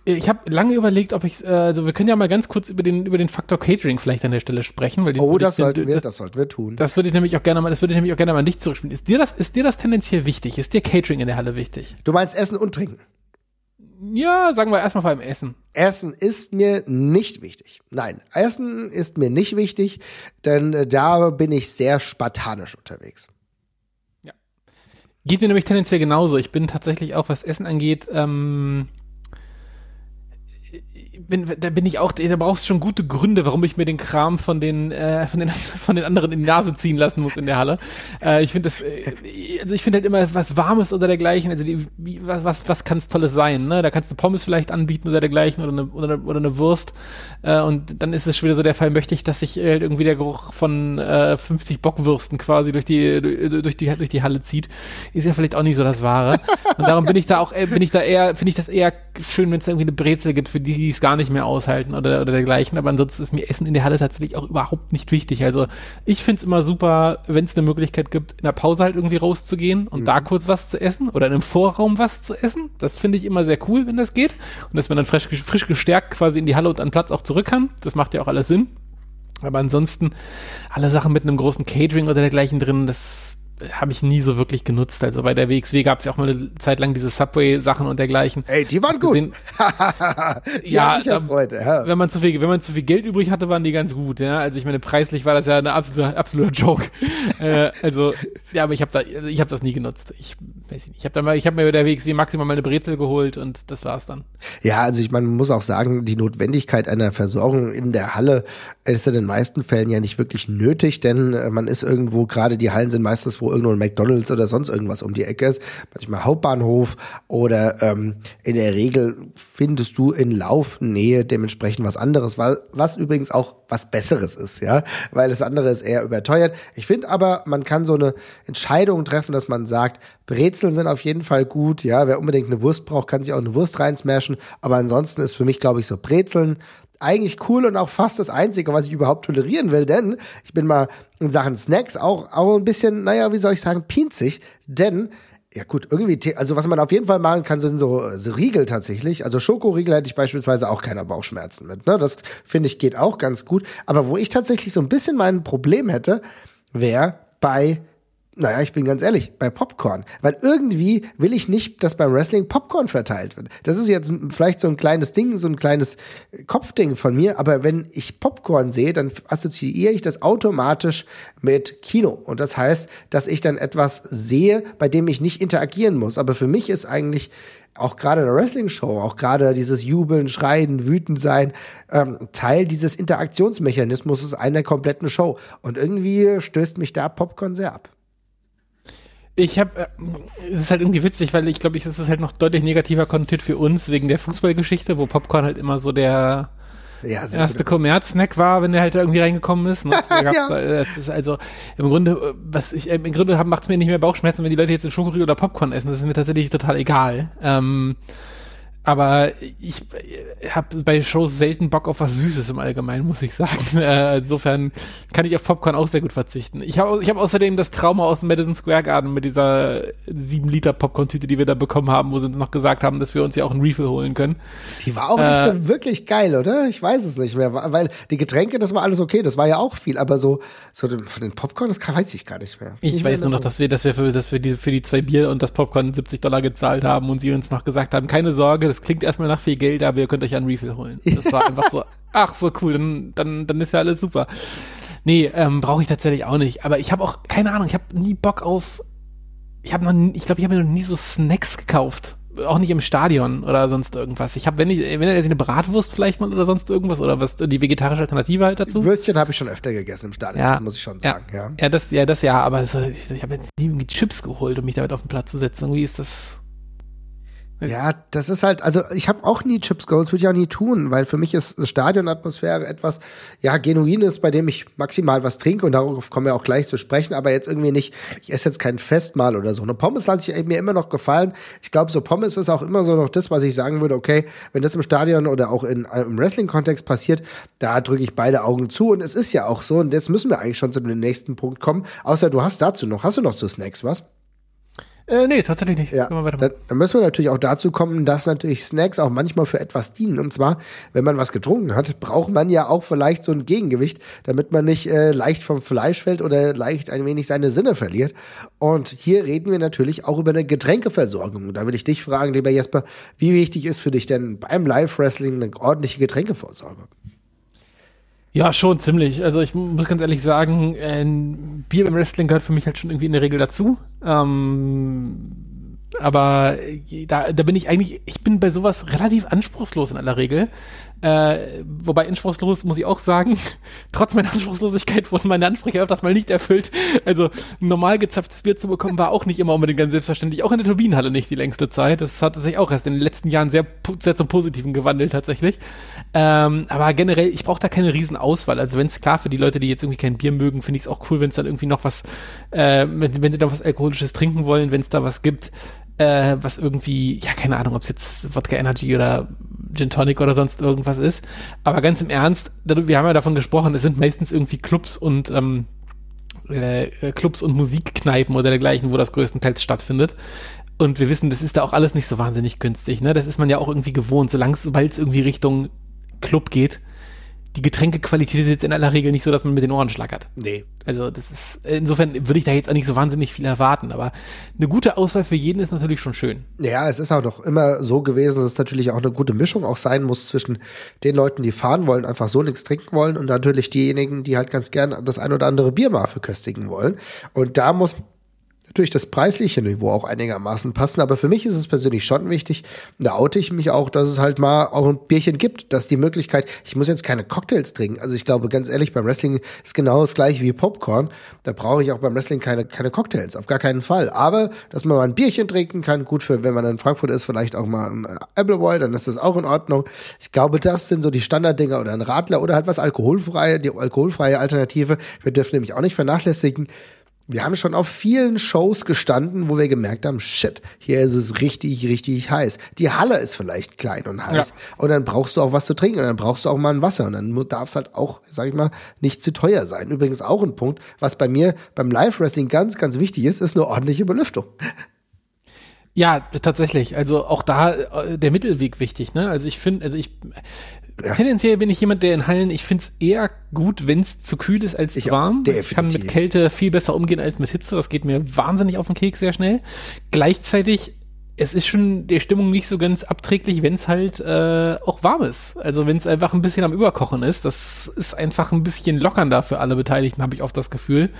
ich habe lange überlegt, ob ich, äh, also wir können ja mal ganz kurz über den über den Faktor Catering vielleicht an der Stelle sprechen, weil oh, das sollten wir, das, sollten wir tun. Das würde ich nämlich auch gerne mal, das würde ich nämlich auch gerne mal nicht zurückspielen. Ist dir das, ist dir das tendenziell wichtig? Ist dir Catering in der Halle wichtig? Du meinst Essen und Trinken? Ja, sagen wir erstmal vor allem Essen. Essen ist mir nicht wichtig. Nein, Essen ist mir nicht wichtig, denn äh, da bin ich sehr spartanisch unterwegs. Ja. Geht mir nämlich tendenziell genauso. Ich bin tatsächlich auch, was Essen angeht, ähm, bin, da bin ich auch, da brauchst du schon gute Gründe, warum ich mir den Kram von den, äh, von den, (laughs) von den anderen in die Nase ziehen lassen muss in der Halle. Äh, ich finde das, äh, also ich finde halt immer was Warmes oder dergleichen, also die, was, was, was kann es Tolles sein, ne? Da kannst du Pommes vielleicht anbieten oder dergleichen oder eine, oder eine, oder eine Wurst. Äh, und dann ist es schon wieder so der Fall, möchte ich, dass sich äh, irgendwie der Geruch von äh, 50 Bockwürsten quasi durch die, durch die, durch die Halle zieht. Ist ja vielleicht auch nicht so das Wahre. Und darum bin ich da auch, äh, bin ich da eher, finde ich das eher schön, wenn es irgendwie eine Brezel gibt, für die, die es gar nicht mehr aushalten oder, oder dergleichen. Aber ansonsten ist mir Essen in der Halle tatsächlich auch überhaupt nicht wichtig. Also ich finde es immer super, wenn es eine Möglichkeit gibt, in der Pause halt irgendwie rauszugehen und mhm. da kurz was zu essen oder in einem Vorraum was zu essen. Das finde ich immer sehr cool, wenn das geht. Und dass man dann frisch, frisch gestärkt quasi in die Halle und an Platz auch zurück kann. Das macht ja auch alles Sinn. Aber ansonsten alle Sachen mit einem großen Catering oder dergleichen drin, das habe ich nie so wirklich genutzt. Also bei der WXW gab es ja auch mal eine Zeit lang diese Subway-Sachen und dergleichen. Ey, die waren gut. Den, (laughs) die ja, ja Freude, ja. Wenn man zu viel, wenn man zu viel Geld übrig hatte, waren die ganz gut. Ja, also ich meine, preislich war das ja eine absolute, absoluter Joke. (laughs) äh, also ja, aber ich habe da, ich habe das nie genutzt. Ich weiß nicht. Ich habe mal, ich habe mir der WXW maximal meine Brezel geholt und das war's dann. Ja, also ich man muss auch sagen, die Notwendigkeit einer Versorgung in der Halle ist in den meisten Fällen ja nicht wirklich nötig, denn äh, man ist irgendwo gerade die Hallen sind meistens wo irgendwo ein McDonalds oder sonst irgendwas um die Ecke ist, manchmal Hauptbahnhof oder ähm, in der Regel findest du in Laufnähe dementsprechend was anderes, weil, was übrigens auch was Besseres ist, ja, weil das andere ist eher überteuert. Ich finde aber, man kann so eine Entscheidung treffen, dass man sagt, Brezeln sind auf jeden Fall gut, ja, wer unbedingt eine Wurst braucht, kann sich auch eine Wurst reinsmashen, aber ansonsten ist für mich, glaube ich, so Brezeln, eigentlich cool und auch fast das Einzige, was ich überhaupt tolerieren will, denn ich bin mal in Sachen Snacks auch, auch ein bisschen, naja, wie soll ich sagen, pinzig, denn ja gut, irgendwie, also was man auf jeden Fall machen kann, sind so, so Riegel tatsächlich. Also Schokoriegel hätte ich beispielsweise auch keine Bauchschmerzen mit. Ne? Das finde ich geht auch ganz gut. Aber wo ich tatsächlich so ein bisschen mein Problem hätte, wäre bei naja, ich bin ganz ehrlich, bei Popcorn. Weil irgendwie will ich nicht, dass beim Wrestling Popcorn verteilt wird. Das ist jetzt vielleicht so ein kleines Ding, so ein kleines Kopfding von mir, aber wenn ich Popcorn sehe, dann assoziiere ich das automatisch mit Kino. Und das heißt, dass ich dann etwas sehe, bei dem ich nicht interagieren muss. Aber für mich ist eigentlich auch gerade der Wrestling-Show, auch gerade dieses Jubeln, Schreien, Wütend sein, ähm, Teil dieses Interaktionsmechanismus ist einer kompletten Show. Und irgendwie stößt mich da Popcorn sehr ab. Ich habe, äh, es ist halt irgendwie witzig, weil ich glaube, ich, es ist halt noch deutlich negativer konnotiert für uns wegen der Fußballgeschichte, wo Popcorn halt immer so der ja, erste Kommerz-Snack war, wenn der halt irgendwie reingekommen ist. Ne? (laughs) ja. das ist also im Grunde, was ich im Grunde macht es mir nicht mehr Bauchschmerzen, wenn die Leute jetzt einen Schokoriegel oder Popcorn essen. Das ist mir tatsächlich total egal. Ähm, aber ich habe bei Shows selten Bock auf was Süßes im Allgemeinen, muss ich sagen. (laughs) Äh, insofern kann ich auf Popcorn auch sehr gut verzichten. Ich habe ich hab außerdem das Trauma aus dem Madison Square Garden mit dieser 7 Liter Popcorn-Tüte, die wir da bekommen haben, wo sie uns noch gesagt haben, dass wir uns ja auch einen Refill holen können. Die war auch äh, nicht so äh, wirklich geil, oder? Ich weiß es nicht mehr, weil die Getränke, das war alles okay, das war ja auch viel, aber so, so von den Popcorn, das weiß ich gar nicht mehr. Ich nicht weiß nur noch, dass wir, dass wir für, dass wir die, für die zwei Bier und das Popcorn 70 Dollar gezahlt haben und sie uns noch gesagt haben, keine Sorge, das klingt erstmal nach viel Geld, aber ihr könnt euch einen Refill holen. Das war einfach so, (laughs) ach so cool, dann, dann, dann ist ja alles super. Nee, ähm, brauche ich tatsächlich auch nicht. Aber ich habe auch, keine Ahnung, ich habe nie Bock auf, ich habe noch, nie, ich glaube, ich habe mir noch nie so Snacks gekauft. Auch nicht im Stadion oder sonst irgendwas. Ich habe, wenn ich, wenn er eine Bratwurst vielleicht mal oder sonst irgendwas oder was, die vegetarische Alternative halt dazu. Würstchen habe ich schon öfter gegessen im Stadion, ja, das muss ich schon sagen, ja. Ja, ja das, ja, das ja, aber das, ich, ich habe jetzt nie irgendwie Chips geholt, um mich damit auf den Platz zu setzen. Irgendwie ist das, ja, das ist halt, also ich habe auch nie Chips Goals, würde ich auch nie tun, weil für mich ist Stadionatmosphäre etwas, ja, genuines, bei dem ich maximal was trinke und darauf kommen wir auch gleich zu sprechen, aber jetzt irgendwie nicht, ich esse jetzt kein Festmahl oder so. Eine Pommes lasse ich mir immer noch gefallen. Ich glaube, so Pommes ist auch immer so noch das, was ich sagen würde, okay, wenn das im Stadion oder auch in, im Wrestling-Kontext passiert, da drücke ich beide Augen zu und es ist ja auch so und jetzt müssen wir eigentlich schon zu dem nächsten Punkt kommen, außer du hast dazu noch, hast du noch so Snacks, was? Äh, nee, tatsächlich nicht. Ja. Dann, dann müssen wir natürlich auch dazu kommen, dass natürlich Snacks auch manchmal für etwas dienen. Und zwar, wenn man was getrunken hat, braucht man ja auch vielleicht so ein Gegengewicht, damit man nicht äh, leicht vom Fleisch fällt oder leicht ein wenig seine Sinne verliert. Und hier reden wir natürlich auch über eine Getränkeversorgung. Und da will ich dich fragen, lieber Jesper, wie wichtig ist für dich denn beim Live-Wrestling eine ordentliche Getränkeversorgung? Ja, schon ziemlich. Also ich muss ganz ehrlich sagen, äh, Bier beim Wrestling gehört für mich halt schon irgendwie in der Regel dazu. Ähm, aber äh, da, da bin ich eigentlich, ich bin bei sowas relativ anspruchslos in aller Regel. Äh, wobei anspruchslos, muss ich auch sagen, (laughs) trotz meiner Anspruchslosigkeit wurden meine Ansprüche öfters mal nicht erfüllt. Also normal gezapftes Bier zu bekommen war auch nicht immer unbedingt ganz selbstverständlich. Auch in der Turbinenhalle nicht die längste Zeit. Das hat sich auch erst in den letzten Jahren sehr, sehr zum Positiven gewandelt tatsächlich. Ähm, aber generell, ich brauche da keine Riesenauswahl. Also wenn es klar für die Leute, die jetzt irgendwie kein Bier mögen, finde ich es auch cool, wenn es dann irgendwie noch was, äh, wenn, wenn sie da was Alkoholisches trinken wollen, wenn es da was gibt äh, was irgendwie, ja, keine Ahnung, ob es jetzt Wodka Energy oder Gin Tonic oder sonst irgendwas ist. Aber ganz im Ernst, wir haben ja davon gesprochen, es sind meistens irgendwie Clubs und ähm, äh, Clubs und Musikkneipen oder dergleichen, wo das größtenteils stattfindet. Und wir wissen, das ist da auch alles nicht so wahnsinnig günstig. Ne? Das ist man ja auch irgendwie gewohnt, solange es irgendwie Richtung Club geht die Getränkequalität ist jetzt in aller Regel nicht so, dass man mit den Ohren schlackert. Nee. Also das ist, insofern würde ich da jetzt auch nicht so wahnsinnig viel erwarten, aber eine gute Auswahl für jeden ist natürlich schon schön. Ja, es ist auch doch immer so gewesen, dass es natürlich auch eine gute Mischung auch sein muss zwischen den Leuten, die fahren wollen, einfach so nichts trinken wollen und natürlich diejenigen, die halt ganz gern das ein oder andere Bier mal verköstigen wollen. Und da muss natürlich das preisliche Niveau auch einigermaßen passen. Aber für mich ist es persönlich schon wichtig, da oute ich mich auch, dass es halt mal auch ein Bierchen gibt, dass die Möglichkeit, ich muss jetzt keine Cocktails trinken. Also ich glaube, ganz ehrlich, beim Wrestling ist genau das gleiche wie Popcorn. Da brauche ich auch beim Wrestling keine, keine Cocktails, auf gar keinen Fall. Aber, dass man mal ein Bierchen trinken kann, gut für, wenn man in Frankfurt ist, vielleicht auch mal ein Appleboy, dann ist das auch in Ordnung. Ich glaube, das sind so die Standarddinger oder ein Radler oder halt was alkoholfreie, die alkoholfreie Alternative. Wir dürfen nämlich auch nicht vernachlässigen, wir haben schon auf vielen Shows gestanden, wo wir gemerkt haben, shit, hier ist es richtig, richtig heiß. Die Halle ist vielleicht klein und heiß. Ja. Und dann brauchst du auch was zu trinken und dann brauchst du auch mal ein Wasser. Und dann darf es halt auch, sag ich mal, nicht zu teuer sein. Übrigens auch ein Punkt, was bei mir beim Live-Wrestling ganz, ganz wichtig ist, ist eine ordentliche Belüftung. Ja, tatsächlich. Also auch da äh, der Mittelweg wichtig. Ne? Also ich finde, also ich ja. Tendenziell bin ich jemand, der in Hallen, ich finde es eher gut, wenn es zu kühl ist als ich zu warm. Ich kann mit Kälte viel besser umgehen als mit Hitze. Das geht mir wahnsinnig auf den Keks sehr schnell. Gleichzeitig, es ist schon der Stimmung nicht so ganz abträglich, wenn es halt äh, auch warm ist. Also wenn es einfach ein bisschen am Überkochen ist. Das ist einfach ein bisschen lockernder für alle Beteiligten, habe ich oft das Gefühl.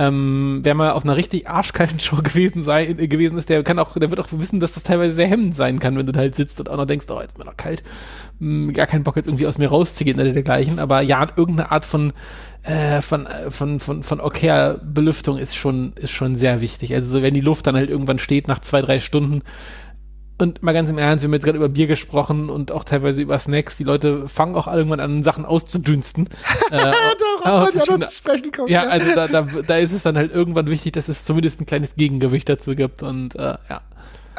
Ähm, wer mal auf einer richtig arschkalten Show gewesen sei, äh, gewesen ist, der kann auch, der wird auch wissen, dass das teilweise sehr hemmend sein kann, wenn du da halt sitzt und auch noch denkst, oh, jetzt ist mir noch kalt mh, gar keinen Bock jetzt irgendwie aus mir rauszugehen oder dergleichen, aber ja, irgendeine Art von äh, von, äh, von, von, von okayer Belüftung ist schon, ist schon sehr wichtig. Also so, wenn die Luft dann halt irgendwann steht nach zwei, drei Stunden, und mal ganz im Ernst, wir haben jetzt gerade über Bier gesprochen und auch teilweise über Snacks. Die Leute fangen auch irgendwann an, Sachen auszudünsten. (laughs) äh, Doch, oh, zu sprechen kommen. Ja, ja, also da, da, (laughs) da ist es dann halt irgendwann wichtig, dass es zumindest ein kleines Gegengewicht dazu gibt. Und äh, ja.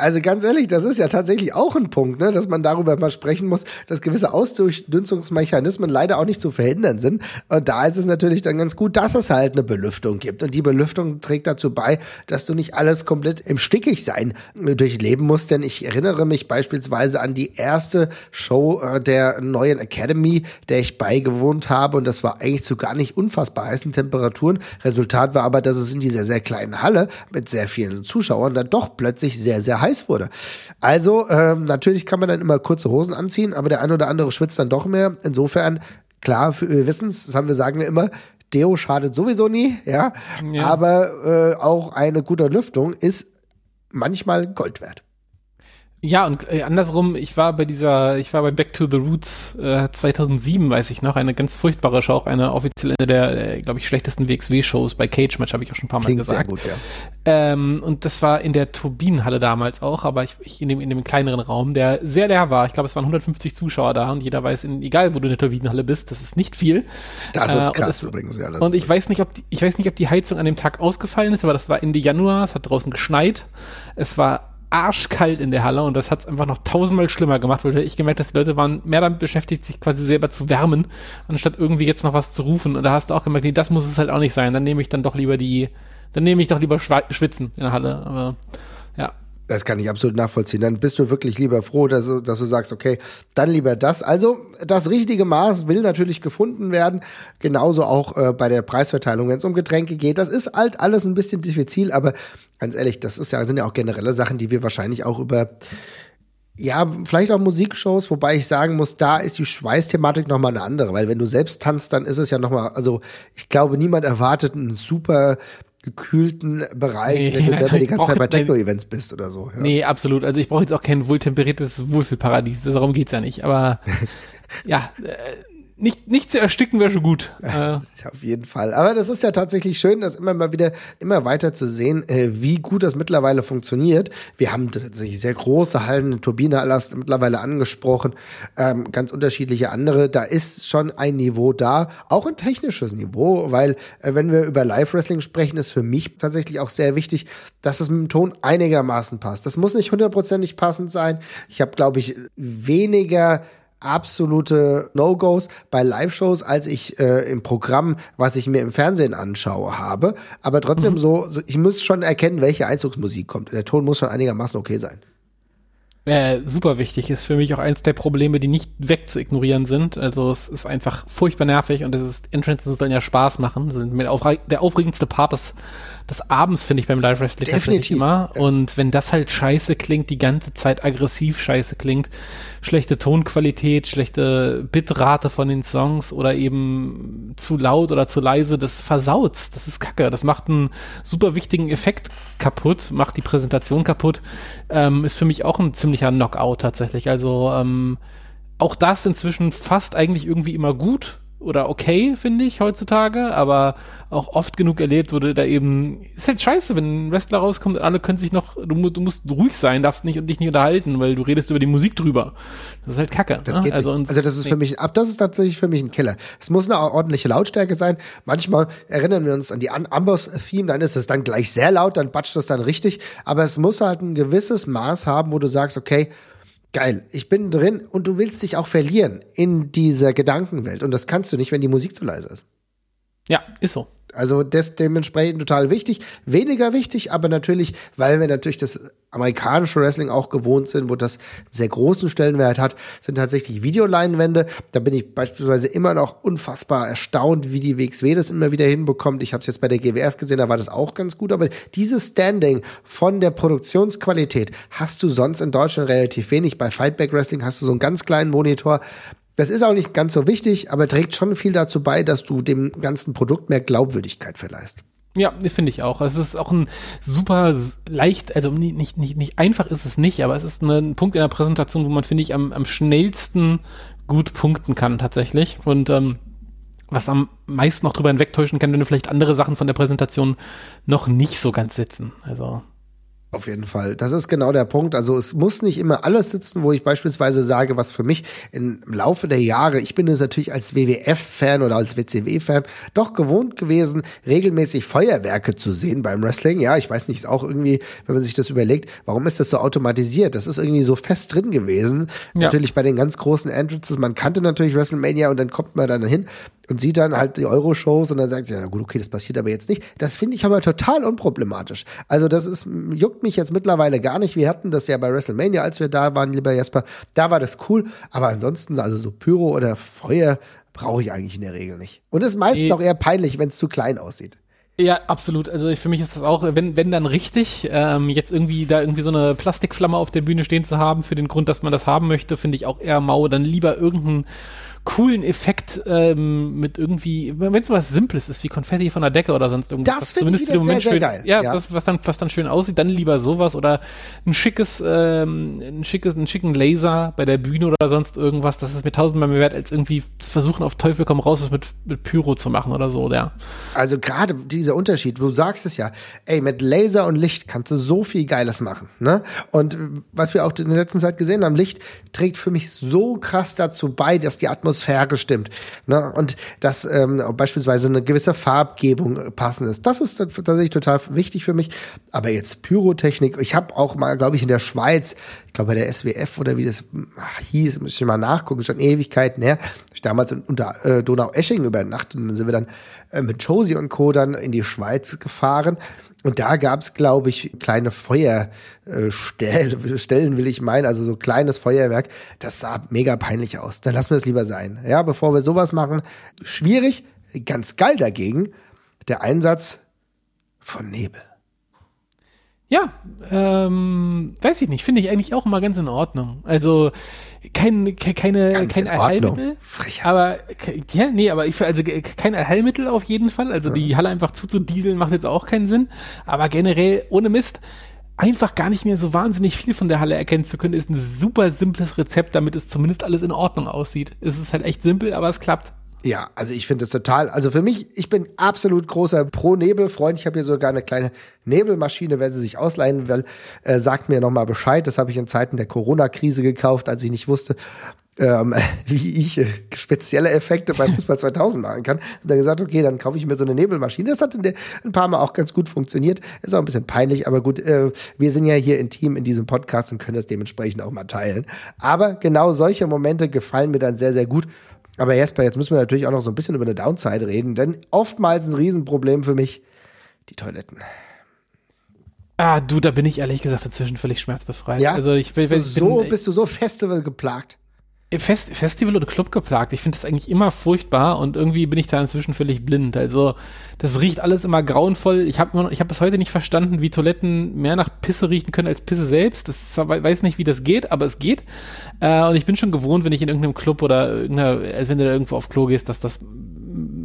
Also ganz ehrlich, das ist ja tatsächlich auch ein Punkt, ne, dass man darüber mal sprechen muss, dass gewisse Ausdünsungsmechanismen leider auch nicht zu verhindern sind. Und da ist es natürlich dann ganz gut, dass es halt eine Belüftung gibt. Und die Belüftung trägt dazu bei, dass du nicht alles komplett im Stickigsein durchleben musst. Denn ich erinnere mich beispielsweise an die erste Show äh, der neuen Academy, der ich beigewohnt habe. Und das war eigentlich zu gar nicht unfassbar heißen Temperaturen. Resultat war aber, dass es in dieser sehr kleinen Halle mit sehr vielen Zuschauern dann doch plötzlich sehr, sehr heiß wurde. Also ähm, natürlich kann man dann immer kurze Hosen anziehen, aber der ein oder andere schwitzt dann doch mehr. Insofern, klar, wir wissen es, das haben wir sagen wir immer, Deo schadet sowieso nie, ja. ja. Aber äh, auch eine gute Lüftung ist manchmal Gold wert. Ja, und äh, andersrum, ich war bei dieser, ich war bei Back to the Roots äh, 2007, weiß ich noch, eine ganz furchtbare Show, auch eine offizielle der, äh, glaube ich, schlechtesten WXW-Shows bei Cage Match, habe ich auch schon ein paar Mal Klingt gesagt. Sehr gut, ja. Ähm, und das war in der Turbinenhalle damals auch, aber ich, ich in, dem, in dem kleineren Raum, der sehr leer war. Ich glaube, es waren 150 Zuschauer da und jeder weiß, in, egal wo du in der Turbinenhalle bist, das ist nicht viel. Das ist äh, krass das, übrigens, ja. und ich weiß nicht, ob die, ich weiß nicht, ob die Heizung an dem Tag ausgefallen ist, aber das war Ende Januar, es hat draußen geschneit. Es war arschkalt in der Halle und das hat es einfach noch tausendmal schlimmer gemacht, weil ich gemerkt, dass die Leute waren mehr damit beschäftigt, sich quasi selber zu wärmen, anstatt irgendwie jetzt noch was zu rufen. Und da hast du auch gemerkt, nee, das muss es halt auch nicht sein. Dann nehme ich dann doch lieber die, dann nehme ich doch lieber schwitzen in der Halle. Aber Das kann ich absolut nachvollziehen. Dann bist du wirklich lieber froh, dass du, dass du sagst, okay, dann lieber das. Also das richtige Maß will natürlich gefunden werden. Genauso auch äh, bei der Preisverteilung, wenn es um Getränke geht. Das ist halt alles ein bisschen diffizil, aber ganz ehrlich, das ist ja, sind ja auch generelle Sachen, die wir wahrscheinlich auch über ja, vielleicht auch Musikshows, wobei ich sagen muss, da ist die Schweißthematik nochmal eine andere, weil wenn du selbst tanzt, dann ist es ja nochmal, also ich glaube, niemand erwartet einen super gekühlten Bereich, nee, wenn du selber (laughs) die ganze Zeit bei Techno-Events bist oder so. Ja. Nee, absolut. Also ich brauche jetzt auch kein wohltemperiertes Wohlfühlparadies. Darum geht's ja nicht. Aber (laughs) ja, äh, nicht, nicht zu ersticken wäre schon gut. Äh. Auf jeden Fall. Aber das ist ja tatsächlich schön, das immer mal wieder, immer weiter zu sehen, äh, wie gut das mittlerweile funktioniert. Wir haben tatsächlich sehr große Hallen, Turbine Alast mittlerweile angesprochen, ähm, ganz unterschiedliche andere. Da ist schon ein Niveau da, auch ein technisches Niveau, weil äh, wenn wir über Live-Wrestling sprechen, ist für mich tatsächlich auch sehr wichtig, dass es mit dem Ton einigermaßen passt. Das muss nicht hundertprozentig passend sein. Ich habe, glaube ich, weniger absolute No-Gos bei Live-Shows, als ich äh, im Programm, was ich mir im Fernsehen anschaue, habe. Aber trotzdem mhm. so, so, ich muss schon erkennen, welche Einzugsmusik kommt. Der Ton muss schon einigermaßen okay sein. Äh, super wichtig ist für mich auch eins der Probleme, die nicht wegzuignorieren sind. Also es ist einfach furchtbar nervig und es ist Entrances sollen ja Spaß machen. Sind der aufregendste Part des des Abends, finde ich, beim Live Wrestling tatsächlich immer. Und wenn das halt scheiße klingt, die ganze Zeit aggressiv scheiße klingt, schlechte Tonqualität, schlechte Bitrate von den Songs oder eben zu laut oder zu leise, das versaut's. Das ist kacke. Das macht einen super wichtigen Effekt kaputt, macht die Präsentation kaputt. Ähm, ist für mich auch ein ziemlicher Knockout tatsächlich. Also, ähm, auch das inzwischen fast eigentlich irgendwie immer gut oder okay, finde ich, heutzutage, aber auch oft genug erlebt wurde da eben, ist halt scheiße, wenn ein Wrestler rauskommt und alle können sich noch, du, du musst ruhig sein, darfst nicht und dich nicht unterhalten, weil du redest über die Musik drüber. Das ist halt Kacke. Das ne? geht also, also das ist für mich, ab das ist tatsächlich für mich ein Killer. Es muss eine ordentliche Lautstärke sein. Manchmal erinnern wir uns an die Amboss-Theme, dann ist es dann gleich sehr laut, dann batscht es dann richtig, aber es muss halt ein gewisses Maß haben, wo du sagst, okay, Geil, ich bin drin und du willst dich auch verlieren in dieser Gedankenwelt und das kannst du nicht, wenn die Musik zu leise ist. Ja, ist so. Also das dementsprechend total wichtig. Weniger wichtig, aber natürlich, weil wir natürlich das amerikanische Wrestling auch gewohnt sind, wo das sehr großen Stellenwert hat, sind tatsächlich Videoleinwände. Da bin ich beispielsweise immer noch unfassbar erstaunt, wie die WXW das immer wieder hinbekommt. Ich habe es jetzt bei der GWF gesehen, da war das auch ganz gut. Aber dieses Standing von der Produktionsqualität hast du sonst in Deutschland relativ wenig. Bei Fightback Wrestling hast du so einen ganz kleinen Monitor. Das ist auch nicht ganz so wichtig, aber trägt schon viel dazu bei, dass du dem ganzen Produkt mehr Glaubwürdigkeit verleihst. Ja, finde ich auch. Es ist auch ein super leicht, also nicht, nicht, nicht einfach ist es nicht, aber es ist ein Punkt in der Präsentation, wo man, finde ich, am, am schnellsten gut punkten kann tatsächlich. Und ähm, was am meisten noch drüber hinwegtäuschen kann, wenn du vielleicht andere Sachen von der Präsentation noch nicht so ganz sitzen. Also auf jeden Fall. Das ist genau der Punkt. Also es muss nicht immer alles sitzen, wo ich beispielsweise sage, was für mich im Laufe der Jahre, ich bin es natürlich als WWF-Fan oder als WCW-Fan doch gewohnt gewesen, regelmäßig Feuerwerke zu sehen beim Wrestling. Ja, ich weiß nicht, ist auch irgendwie, wenn man sich das überlegt, warum ist das so automatisiert? Das ist irgendwie so fest drin gewesen. Ja. Natürlich bei den ganz großen Entrances, man kannte natürlich WrestleMania und dann kommt man dann hin und sieht dann halt die Euro-Shows und dann sagt sie, ja gut, okay, das passiert aber jetzt nicht. Das finde ich aber total unproblematisch. Also das ist, juckt mich jetzt mittlerweile gar nicht. Wir hatten das ja bei WrestleMania, als wir da waren, lieber Jasper. Da war das cool. Aber ansonsten, also so Pyro oder Feuer brauche ich eigentlich in der Regel nicht. Und ist meistens nee. auch eher peinlich, wenn es zu klein aussieht. Ja, absolut. Also für mich ist das auch, wenn, wenn dann richtig, ähm, jetzt irgendwie da irgendwie so eine Plastikflamme auf der Bühne stehen zu haben, für den Grund, dass man das haben möchte, finde ich auch eher mau. Dann lieber irgendein coolen Effekt ähm, mit irgendwie, wenn es was Simples ist, wie Konfetti von der Decke oder sonst irgendwas. Das finde ich wieder sehr, sehr schön, geil. Ja, ja. Das, was, dann, was dann schön aussieht, dann lieber sowas oder ein schickes, ähm, ein schickes, einen schicken Laser bei der Bühne oder sonst irgendwas. Das ist mir tausendmal mehr wert, als irgendwie zu versuchen, auf Teufel komm raus, was mit, mit Pyro zu machen oder so, ja. Also gerade dieser Unterschied, du sagst es ja, ey, mit Laser und Licht kannst du so viel Geiles machen, ne? Und was wir auch in der letzten Zeit gesehen haben, Licht trägt für mich so krass dazu bei, dass die Atmosphäre Atmosphäre stimmt. Ne? Und dass ähm, beispielsweise eine gewisse Farbgebung passend ist. Das ist tatsächlich total wichtig für mich. Aber jetzt Pyrotechnik, ich habe auch mal, glaube ich, in der Schweiz, ich glaube bei der SWF oder wie das hieß, muss ich mal nachgucken, schon Ewigkeiten her, ich damals unter äh, Donau-Esching übernachtet und dann sind wir dann äh, mit Josie und Co. dann in die Schweiz gefahren. Und da gab es, glaube ich, kleine Feuerstellen, Stellen will ich meinen, also so kleines Feuerwerk. Das sah mega peinlich aus. Dann lassen wir es lieber sein. Ja, bevor wir sowas machen. Schwierig, ganz geil dagegen, der Einsatz von Nebel. Ja, ähm, weiß ich nicht, finde ich eigentlich auch immer ganz in Ordnung. Also kein, keine, ganz kein Allheilmittel. Aber ja, nee, aber ich also kein Allheilmittel auf jeden Fall. Also ja. die Halle einfach zuzudieseln macht jetzt auch keinen Sinn. Aber generell, ohne Mist, einfach gar nicht mehr so wahnsinnig viel von der Halle erkennen zu können, ist ein super simples Rezept, damit es zumindest alles in Ordnung aussieht. Es ist halt echt simpel, aber es klappt. Ja, also ich finde es total, also für mich, ich bin absolut großer Pro-Nebel-Freund. Ich habe hier sogar eine kleine Nebelmaschine, wer sie sich ausleihen will, äh, sagt mir nochmal Bescheid. Das habe ich in Zeiten der Corona-Krise gekauft, als ich nicht wusste, ähm, (laughs) wie ich äh, spezielle Effekte beim Fußball 2000 machen kann. Und dann gesagt, okay, dann kaufe ich mir so eine Nebelmaschine. Das hat ein paar Mal auch ganz gut funktioniert. Ist auch ein bisschen peinlich, aber gut, äh, wir sind ja hier intim in diesem Podcast und können das dementsprechend auch mal teilen. Aber genau solche Momente gefallen mir dann sehr, sehr gut. Aber Jesper, jetzt müssen wir natürlich auch noch so ein bisschen über eine Downside reden, denn oftmals ein Riesenproblem für mich die Toiletten. Ah, du, da bin ich ehrlich gesagt dazwischen völlig schmerzbefreit. Ja, also ich, so, ich bin, so bist du so Festival geplagt. Fest, Festival oder Club geplagt. Ich finde das eigentlich immer furchtbar und irgendwie bin ich da inzwischen völlig blind. Also das riecht alles immer grauenvoll. Ich habe ich hab bis heute nicht verstanden, wie Toiletten mehr nach Pisse riechen können als Pisse selbst. Das ist, weiß nicht, wie das geht, aber es geht. Äh, und ich bin schon gewohnt, wenn ich in irgendeinem Club oder irgendeiner, wenn du da irgendwo auf Klo gehst, dass das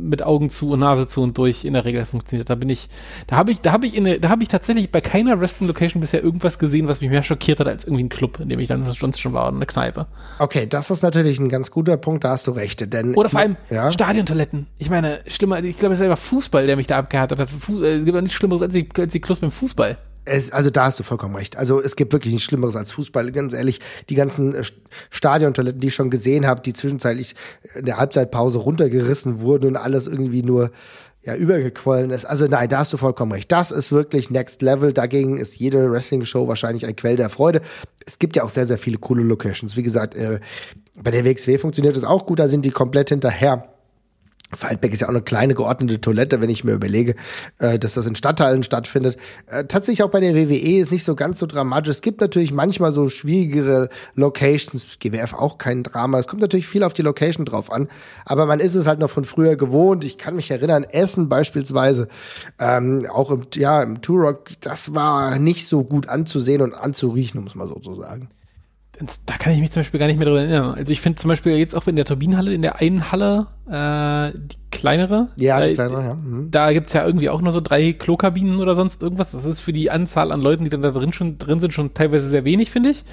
mit Augen zu und Nase zu und durch in der Regel funktioniert. Da bin ich, da habe ich, da habe ich in, da habe ich tatsächlich bei keiner Wrestling Location bisher irgendwas gesehen, was mich mehr schockiert hat als irgendwie ein Club, in dem ich dann sonst schon war oder eine Kneipe. Okay, das ist natürlich ein ganz guter Punkt, da hast du recht, denn oder vor allem ja? Stadiontoiletten. Ich meine, schlimmer, ich glaube, es ist selber Fußball, der mich da abgehärtet hat. Fuß, äh, es gibt auch nichts Schlimmeres als die, als die Clubs beim Fußball. Es, also da hast du vollkommen recht. Also es gibt wirklich nichts Schlimmeres als Fußball. Ganz ehrlich, die ganzen äh, Stadiontoiletten, die ich schon gesehen habe, die zwischenzeitlich in der Halbzeitpause runtergerissen wurden und alles irgendwie nur ja übergequollen ist. Also nein, da hast du vollkommen recht. Das ist wirklich Next Level. Dagegen ist jede Wrestling-Show wahrscheinlich ein Quell der Freude. Es gibt ja auch sehr, sehr viele coole Locations. Wie gesagt, äh, bei der WXW funktioniert es auch gut. Da sind die komplett hinterher Feldbeck ist ja auch eine kleine geordnete Toilette, wenn ich mir überlege, äh, dass das in Stadtteilen stattfindet. Äh, tatsächlich auch bei der WWE ist nicht so ganz so dramatisch. Es gibt natürlich manchmal so schwierigere Locations. GWF auch kein Drama. Es kommt natürlich viel auf die Location drauf an. Aber man ist es halt noch von früher gewohnt. Ich kann mich erinnern, Essen beispielsweise, ähm, auch im, ja, im Turok, das war nicht so gut anzusehen und anzuriechen, muss man so zu sagen da kann ich mich zum Beispiel gar nicht mehr dran erinnern. Also ich finde zum Beispiel jetzt auch in der Turbinenhalle, in der einen Halle, äh, die kleinere. Ja, die kleinere, ja. Mhm. Da gibt's ja irgendwie auch nur so drei Klokabinen oder sonst irgendwas. Das ist für die Anzahl an Leuten, die dann da drin schon drin sind, schon teilweise sehr wenig, finde ich.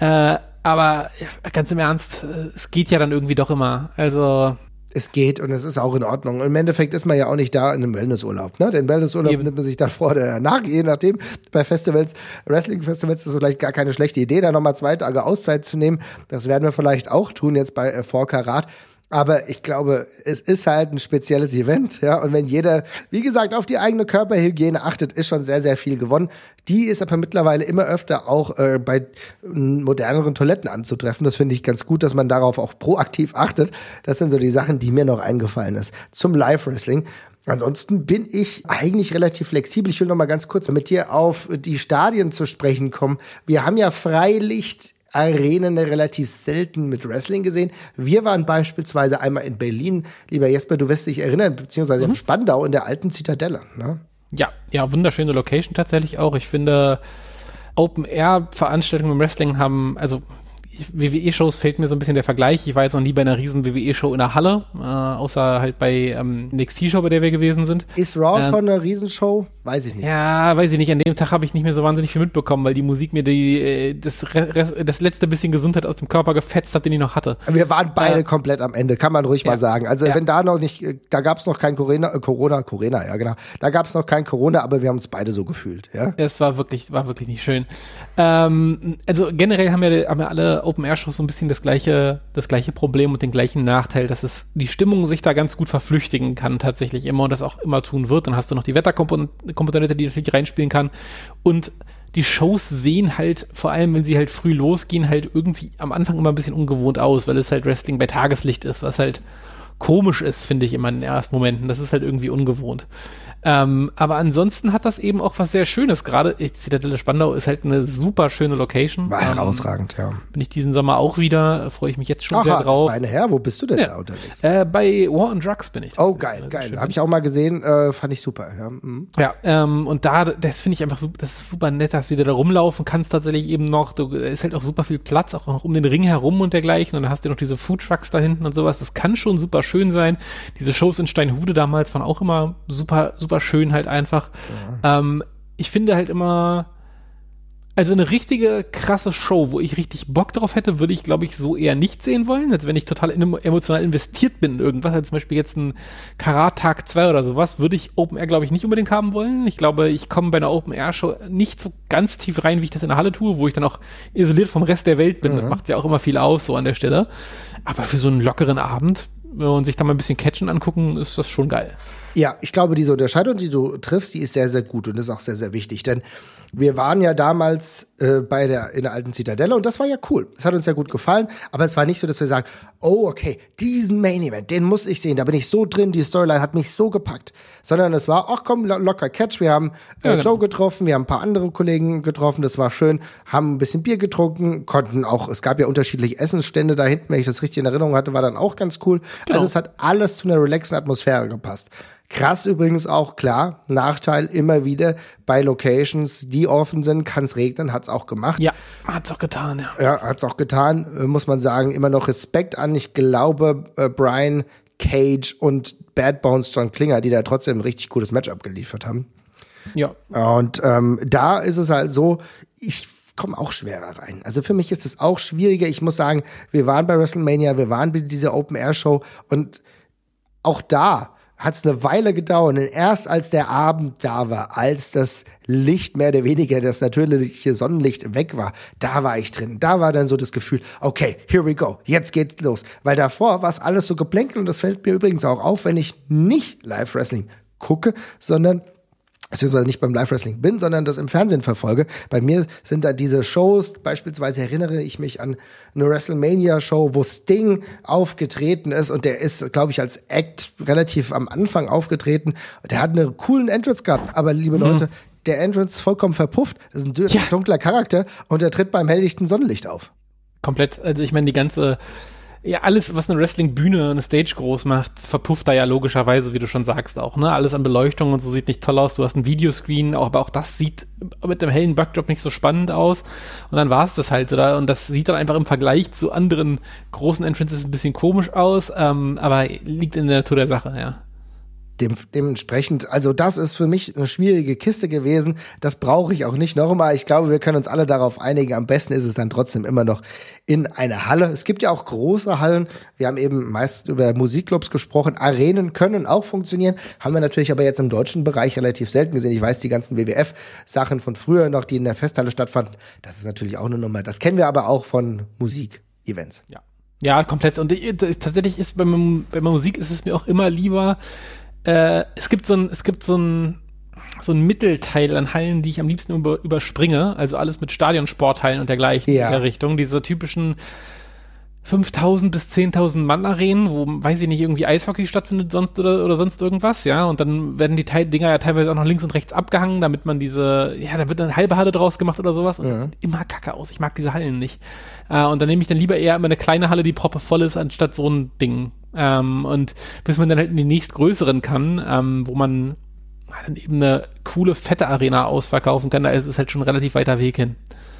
Ja. Äh, aber ganz im Ernst, äh, es geht ja dann irgendwie doch immer. Also es geht und es ist auch in Ordnung. Und Im Endeffekt ist man ja auch nicht da in einem Wellnessurlaub. Ne? Den Wellnessurlaub Eben. nimmt man sich dann vor oder nach, je nachdem. Bei Festivals, Wrestling-Festivals ist es vielleicht gar keine schlechte Idee, da nochmal zwei Tage Auszeit zu nehmen. Das werden wir vielleicht auch tun jetzt bei äh, Vorkarat. Aber ich glaube, es ist halt ein spezielles Event, ja. Und wenn jeder, wie gesagt, auf die eigene Körperhygiene achtet, ist schon sehr, sehr viel gewonnen. Die ist aber mittlerweile immer öfter auch äh, bei moderneren Toiletten anzutreffen. Das finde ich ganz gut, dass man darauf auch proaktiv achtet. Das sind so die Sachen, die mir noch eingefallen ist. Zum Live-Wrestling. Ansonsten bin ich eigentlich relativ flexibel. Ich will noch mal ganz kurz mit dir auf die Stadien zu sprechen kommen. Wir haben ja Freilicht Arenen relativ selten mit Wrestling gesehen. Wir waren beispielsweise einmal in Berlin, lieber Jesper, du wirst dich erinnern, beziehungsweise mhm. in Spandau in der alten Zitadelle. Ne? Ja, ja, wunderschöne Location tatsächlich auch. Ich finde, Open-Air-Veranstaltungen im Wrestling haben, also WWE-Shows fehlt mir so ein bisschen der Vergleich. Ich war jetzt noch nie bei einer riesen WWE-Show in der Halle, äh, außer halt bei ähm, NXT-Show, bei der wir gewesen sind. Ist Raw äh, schon eine Riesenshow? Weiß ich nicht. Ja, weiß ich nicht. An dem Tag habe ich nicht mehr so wahnsinnig viel mitbekommen, weil die Musik mir die, äh, das, das letzte bisschen Gesundheit aus dem Körper gefetzt hat, den ich noch hatte. Wir waren beide äh, komplett am Ende, kann man ruhig ja, mal sagen. Also ja. wenn da noch nicht, da gab es noch kein Corona, äh, Corona, Corona, ja genau. Da gab es noch kein Corona, aber wir haben uns beide so gefühlt. Ja, es war wirklich, war wirklich nicht schön. Ähm, also generell haben wir, haben wir alle Open-Air-Shows so ein bisschen das gleiche, das gleiche Problem und den gleichen Nachteil, dass es die Stimmung sich da ganz gut verflüchtigen kann tatsächlich immer und das auch immer tun wird. Dann hast du noch die Wetterkomponente Komponente, die natürlich reinspielen kann. Und die Shows sehen halt, vor allem wenn sie halt früh losgehen, halt irgendwie am Anfang immer ein bisschen ungewohnt aus, weil es halt Wrestling bei Tageslicht ist, was halt komisch ist, finde ich immer in den ersten Momenten. Das ist halt irgendwie ungewohnt. Ähm, aber ansonsten hat das eben auch was sehr Schönes. Gerade Zitadelle Spandau ist halt eine super schöne Location. War ähm, herausragend, ja. Bin ich diesen Sommer auch wieder, freue ich mich jetzt schon Aha, sehr drauf. Meine Herr, wo bist du denn ja. da unterwegs? Äh, bei War on Drugs bin ich. Oh, geil, geil. Habe ich auch mal gesehen, äh, fand ich super. Ja, mhm. ja ähm, und da, das finde ich einfach super, das ist super nett, dass du wieder da rumlaufen kannst tatsächlich eben noch. Du, ist halt auch super viel Platz, auch noch um den Ring herum und dergleichen. Und dann hast du noch diese Food Trucks da hinten und sowas. Das kann schon super schön sein. Diese Shows in Steinhude damals waren auch immer super, super schön halt einfach. Ja. Ähm, ich finde halt immer, also eine richtige krasse Show, wo ich richtig Bock drauf hätte, würde ich, glaube ich, so eher nicht sehen wollen, als wenn ich total emotional investiert bin in irgendwas, als zum Beispiel jetzt ein Karat Tag 2 oder sowas, würde ich Open Air, glaube ich, nicht unbedingt haben wollen. Ich glaube, ich komme bei einer Open Air Show nicht so ganz tief rein, wie ich das in der Halle tue, wo ich dann auch isoliert vom Rest der Welt bin. Mhm. Das macht ja auch immer viel aus, so an der Stelle. Aber für so einen lockeren Abend und sich da mal ein bisschen Catchen angucken, ist das schon geil. Ja, ich glaube, diese Unterscheidung, die du triffst, die ist sehr, sehr gut und ist auch sehr, sehr wichtig. Denn wir waren ja damals äh, bei der in der alten Zitadelle und das war ja cool. Es hat uns ja gut gefallen, aber es war nicht so, dass wir sagen, oh okay, diesen Main Event, den muss ich sehen, da bin ich so drin, die Storyline hat mich so gepackt, sondern es war, ach komm, locker Catch, wir haben äh, ja, genau. Joe getroffen, wir haben ein paar andere Kollegen getroffen, das war schön, haben ein bisschen Bier getrunken, konnten auch, es gab ja unterschiedliche Essensstände da hinten, wenn ich das richtig in Erinnerung hatte, war dann auch ganz cool. Genau. Also es hat alles zu einer relaxen Atmosphäre gepasst. Krass übrigens auch, klar, Nachteil immer wieder bei Locations, die offen sind, kann es regnen, hat es auch gemacht. Ja, hat es auch getan, ja. Ja, hat es auch getan, äh, muss man sagen. Immer noch Respekt an. Ich glaube, äh, Brian Cage und Bad Bones John Klinger, die da trotzdem ein richtig gutes Match abgeliefert haben. Ja. Und ähm, da ist es halt so, ich komme auch schwerer rein. Also für mich ist es auch schwieriger. Ich muss sagen, wir waren bei WrestleMania, wir waren bei dieser Open Air Show und auch da hat es eine Weile gedauert. Und erst als der Abend da war, als das Licht mehr oder weniger, das natürliche Sonnenlicht weg war, da war ich drin. Da war dann so das Gefühl, okay, here we go, jetzt geht's los. Weil davor war es alles so geplänkelt und das fällt mir übrigens auch auf, wenn ich nicht Live-Wrestling gucke, sondern beziehungsweise nicht beim Live-Wrestling bin, sondern das im Fernsehen verfolge. Bei mir sind da diese Shows, beispielsweise erinnere ich mich an eine WrestleMania-Show, wo Sting aufgetreten ist und der ist, glaube ich, als Act relativ am Anfang aufgetreten. Der hat einen coolen Entrance gehabt, aber liebe mhm. Leute, der Entrance vollkommen verpufft. Das ist ein ja. dunkler Charakter und er tritt beim helllichten Sonnenlicht auf. Komplett, also ich meine, die ganze ja, alles, was eine Wrestling-Bühne, eine Stage groß macht, verpufft da ja logischerweise, wie du schon sagst, auch, ne? Alles an Beleuchtung und so sieht nicht toll aus. Du hast ein Videoscreen, aber auch das sieht mit dem hellen Backdrop nicht so spannend aus. Und dann war es das halt, oder? Und das sieht dann einfach im Vergleich zu anderen großen Entrances ein bisschen komisch aus, ähm, aber liegt in der Natur der Sache, ja dem, dementsprechend, also das ist für mich eine schwierige Kiste gewesen. Das brauche ich auch nicht nochmal. Ich glaube, wir können uns alle darauf einigen. Am besten ist es dann trotzdem immer noch in einer Halle. Es gibt ja auch große Hallen. Wir haben eben meist über Musikclubs gesprochen. Arenen können auch funktionieren. Haben wir natürlich aber jetzt im deutschen Bereich relativ selten gesehen. Ich weiß, die ganzen WWF-Sachen von früher noch, die in der Festhalle stattfanden, das ist natürlich auch eine Nummer. Das kennen wir aber auch von Musik-Events. Ja. Ja, komplett. Und tatsächlich ist bei, bei Musik ist es mir auch immer lieber, äh, es gibt so ein, es gibt so ein, so ein Mittelteil an Hallen, die ich am liebsten über, überspringe. Also alles mit Stadionsporthallen und dergleichen ja. in der Richtung. Diese typischen 5000 bis 10.000 Mann Arenen, wo, weiß ich nicht, irgendwie Eishockey stattfindet sonst oder, oder sonst irgendwas, ja. Und dann werden die Teil Dinger ja teilweise auch noch links und rechts abgehangen, damit man diese, ja, da wird eine halbe Halle draus gemacht oder sowas. Und ja. das sieht immer kacke aus. Ich mag diese Hallen nicht. Äh, und dann nehme ich dann lieber eher immer eine kleine Halle, die proppe voll ist, anstatt so ein Ding. Ähm, und bis man dann halt in die nächstgrößeren kann, ähm, wo man dann eben eine coole, fette Arena ausverkaufen kann, da ist es halt schon ein relativ weiter Weg hin.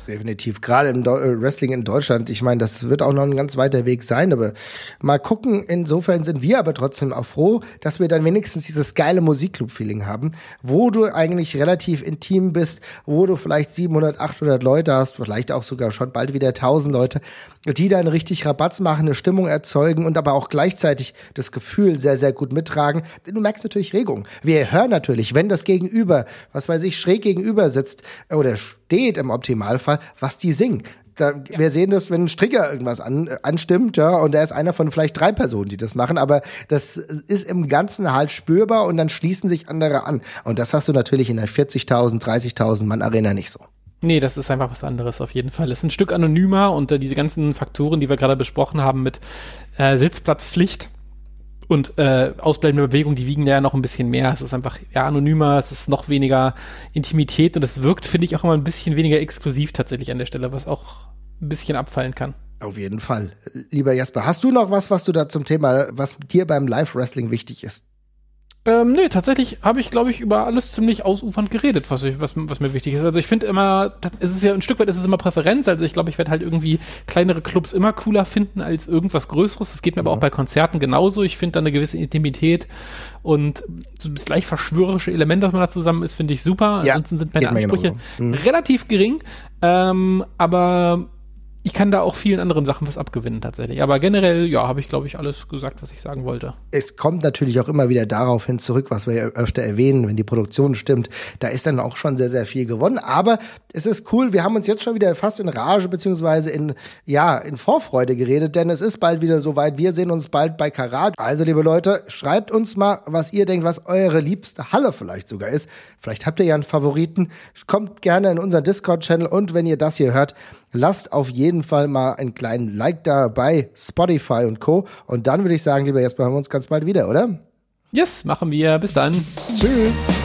Definitiv. Gerade im äh, Wrestling in Deutschland. Ich meine, das wird auch noch ein ganz weiter Weg sein, aber mal gucken. Insofern sind wir aber trotzdem auch froh, dass wir dann wenigstens dieses geile Musikclub-Feeling haben, wo du eigentlich relativ intim bist, wo du vielleicht 700, 800 Leute hast, vielleicht auch sogar schon bald wieder 1000 Leute, die dann richtig Rabatz machen, eine Stimmung erzeugen und aber auch gleichzeitig das Gefühl sehr, sehr gut mittragen. Du merkst natürlich Regung. Wir hören natürlich, wenn das Gegenüber, was weiß ich, schräg gegenüber sitzt oder steht im Optimalfall, was die singen. Da, ja. Wir sehen das, wenn ein Stricker irgendwas an, anstimmt, ja, und er ist einer von vielleicht drei Personen, die das machen, aber das ist im Ganzen halt spürbar und dann schließen sich andere an. Und das hast du natürlich in der 40.000, 30.000 Mann Arena nicht so. Nee, das ist einfach was anderes auf jeden Fall. Es ist ein Stück anonymer und äh, diese ganzen Faktoren, die wir gerade besprochen haben mit äh, Sitzplatzpflicht Und äh, ausbleibende Bewegungen, die wiegen ja noch ein bisschen mehr. Es ist einfach ja, anonymer, es ist noch weniger Intimität und es wirkt, finde ich, auch immer ein bisschen weniger exklusiv tatsächlich an der Stelle, was auch ein bisschen abfallen kann. Auf jeden Fall. Lieber Jasper, hast du noch was, was du da zum Thema, was dir beim Live-Wrestling wichtig ist? Ähm, nee, tatsächlich habe ich, glaube ich, über alles ziemlich ausufernd geredet, was, ich, was, was mir wichtig ist. Also ich finde immer, es ist ja ein Stück weit ist es immer Präferenz. Also ich glaube, ich werde halt irgendwie kleinere Clubs immer cooler finden als irgendwas Größeres. Das geht mir mhm. aber auch bei Konzerten genauso. Ich finde da eine gewisse Intimität und so das leicht verschwörerische Element, das man da zusammen ist, finde ich super. Ja, Ansonsten sind meine Ansprüche mhm. relativ gering. Ähm, aber ich kann da auch vielen anderen Sachen was abgewinnen tatsächlich. Aber generell, ja, habe ich, glaube ich, alles gesagt, was ich sagen wollte. Es kommt natürlich auch immer wieder darauf hin zurück, was wir ja öfter erwähnen, wenn die Produktion stimmt. Da ist dann auch schon sehr, sehr viel gewonnen. Aber es ist cool, wir haben uns jetzt schon wieder fast in Rage beziehungsweise in, ja, in Vorfreude geredet, denn es ist bald wieder soweit. Wir sehen uns bald bei Karat. Also, liebe Leute, schreibt uns mal, was ihr denkt, was eure liebste Halle vielleicht sogar ist. Vielleicht habt ihr ja einen Favoriten. Kommt gerne in unseren Discord-Channel und wenn ihr das hier hört, lasst auf jeden Fall mal einen kleinen Like da bei Spotify und Co. Und dann würde ich sagen, lieber Jesper, haben wir uns ganz bald wieder, oder? Yes, machen wir. Bis dann. Tschüss.